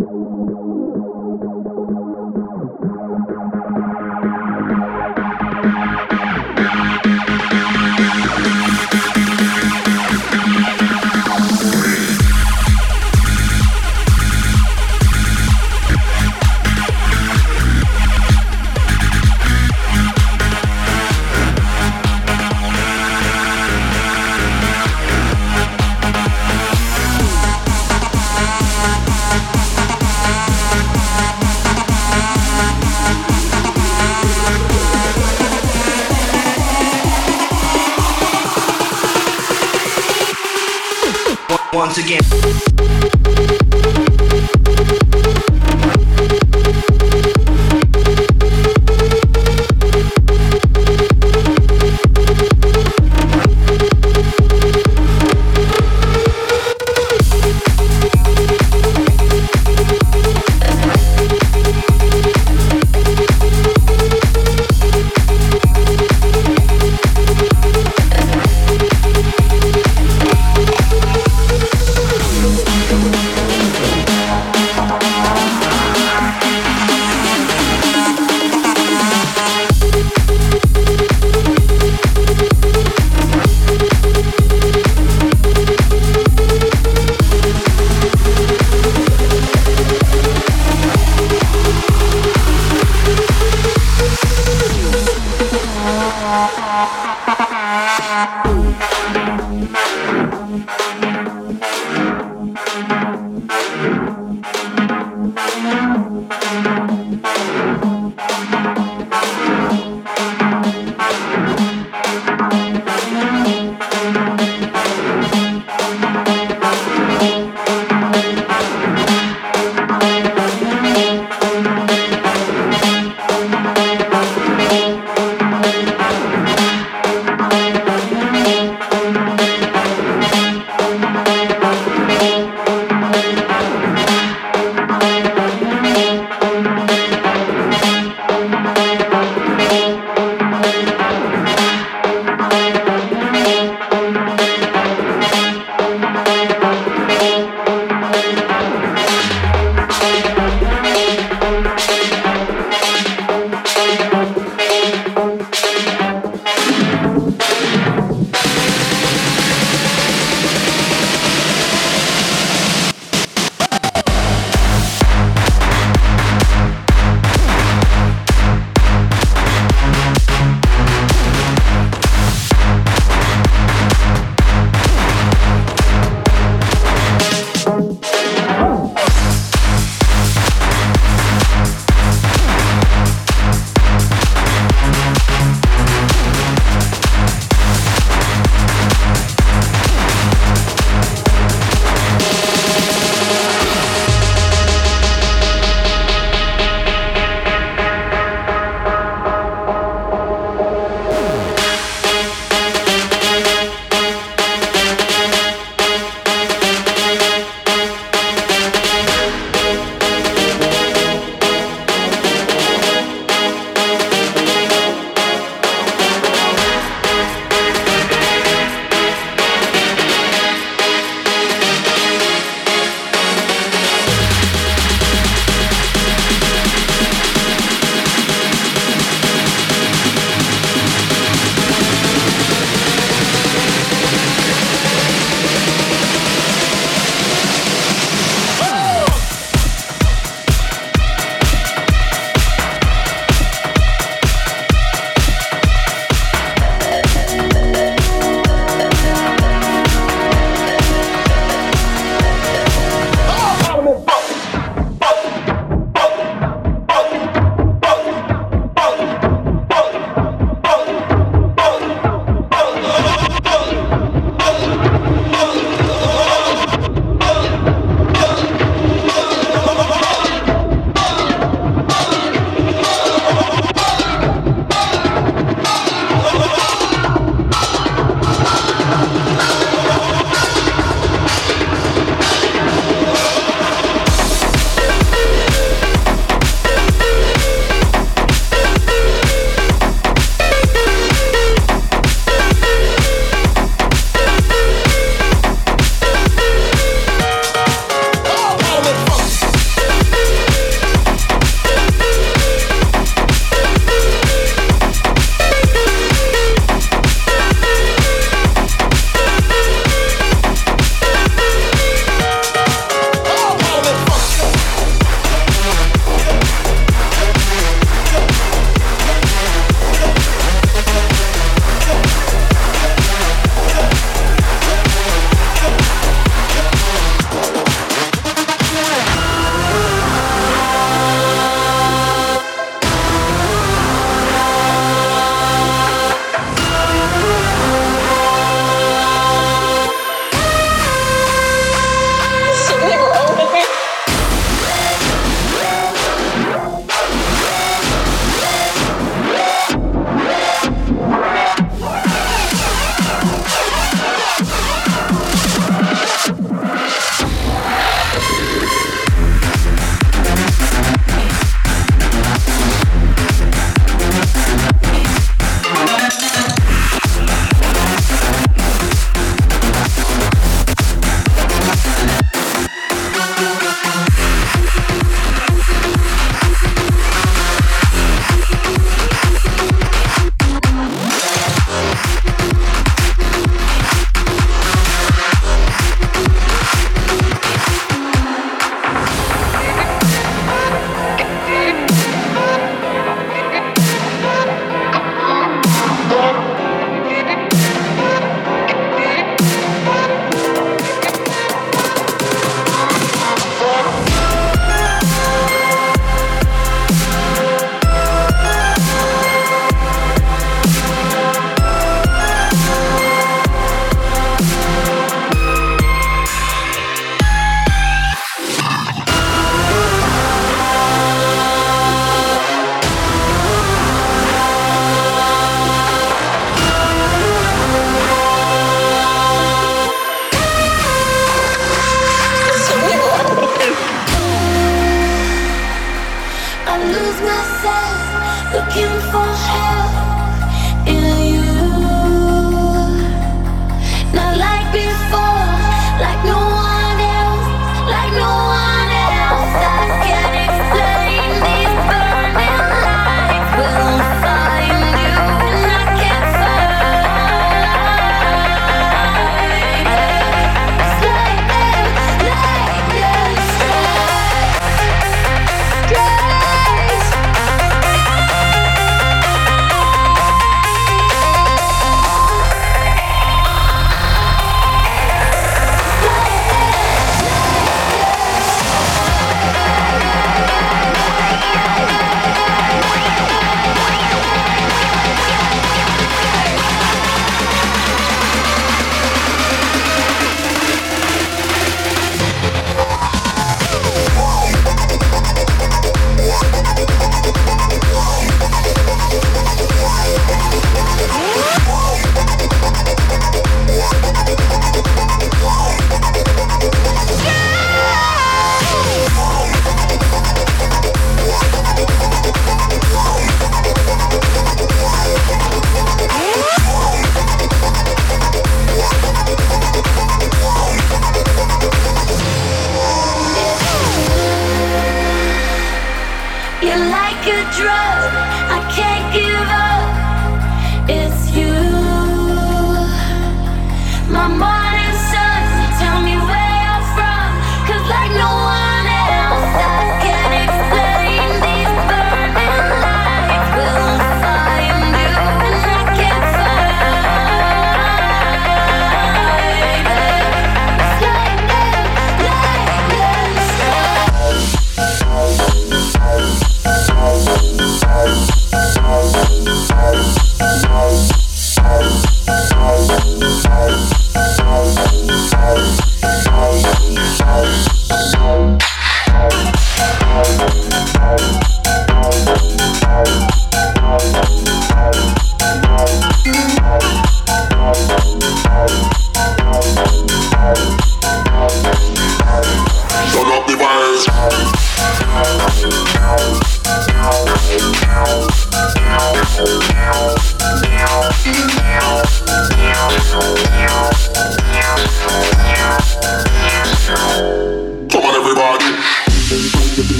once again.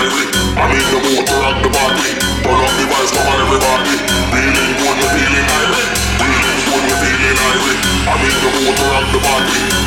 lively. I need the mood to rock the body. Turn up the vibes, come on everybody. Feeling good, we're feeling lively. Feeling good, we're feeling lively. I need the mood to rock the body.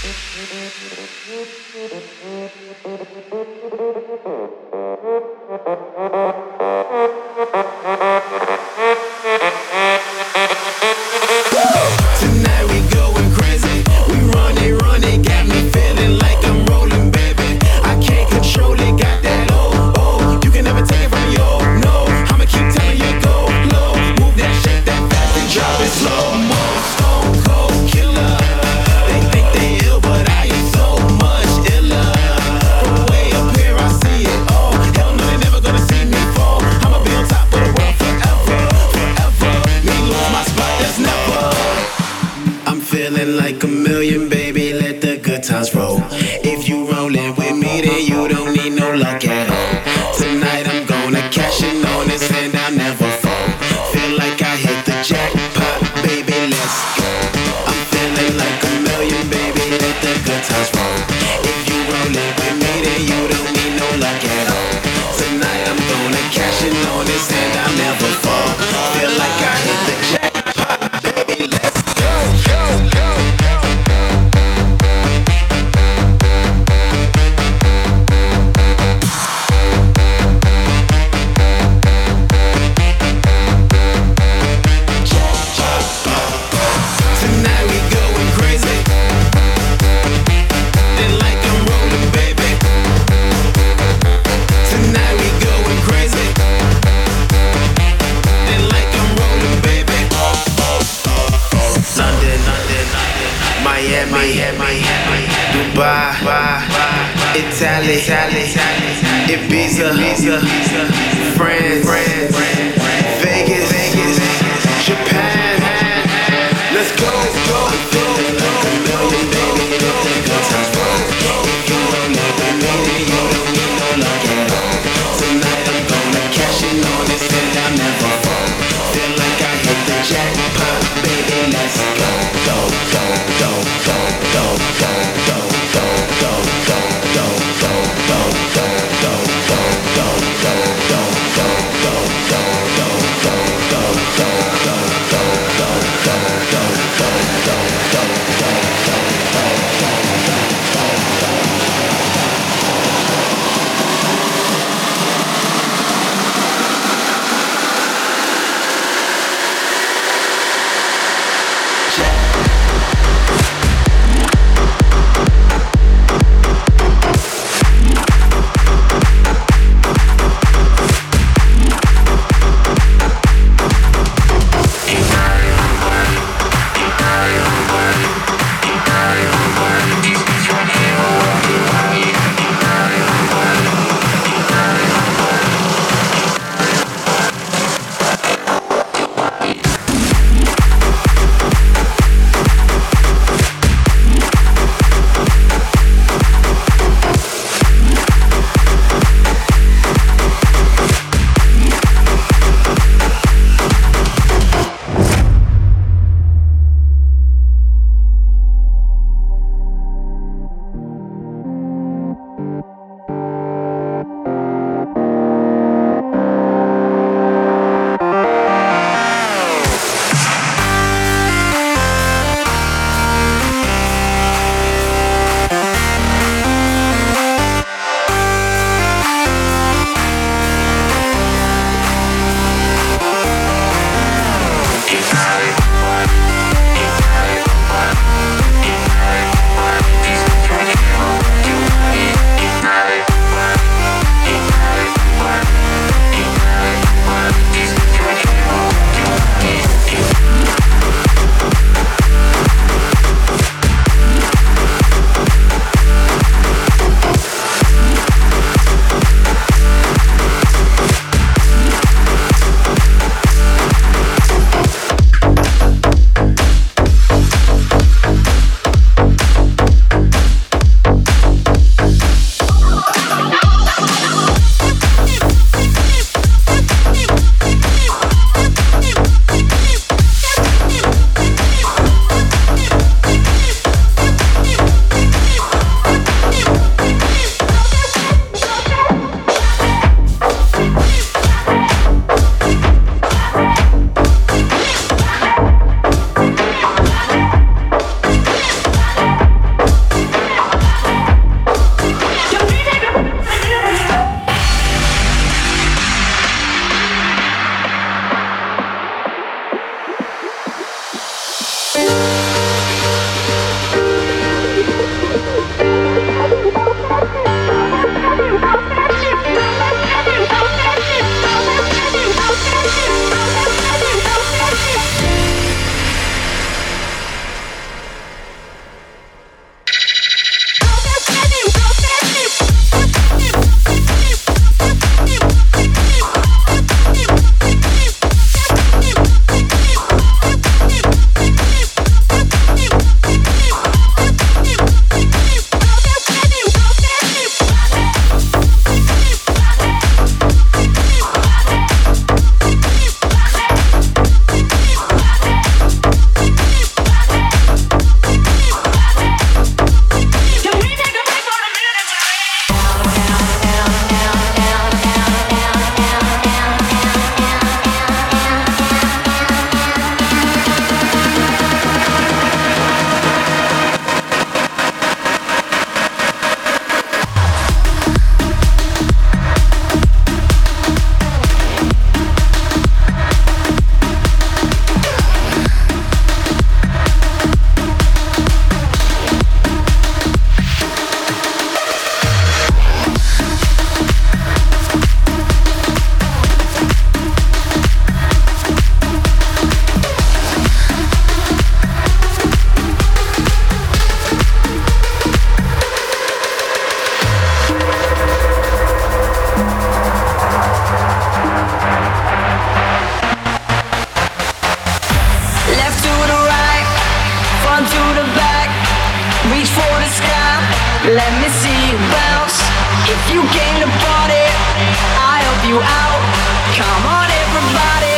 Thank you. Italy, Italy, Ibiza, Ibiza, France, France, Vegas, Vegas, Japan. Let's go, go. Let me see you bounce. If you came to party, I help you out. Come on, everybody,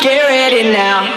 get ready now.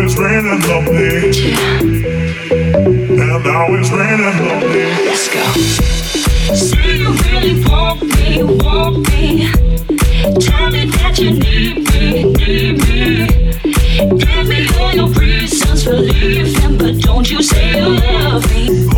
it's raining lovely. Yeah. And now it's raining on me. Let's go. Say you really want me, want me. Tell me that you need me, need me. Give me all your reasons for leaving, but don't you say you love me.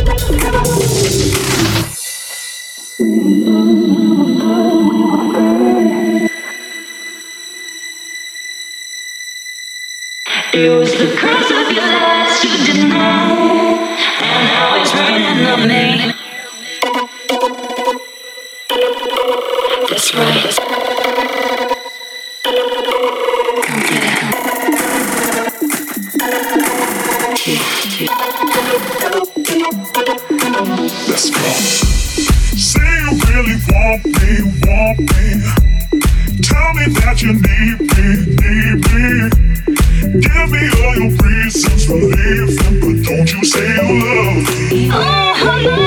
need. Give me all your reasons for leaving, but don't you say you love me. Oh, hello.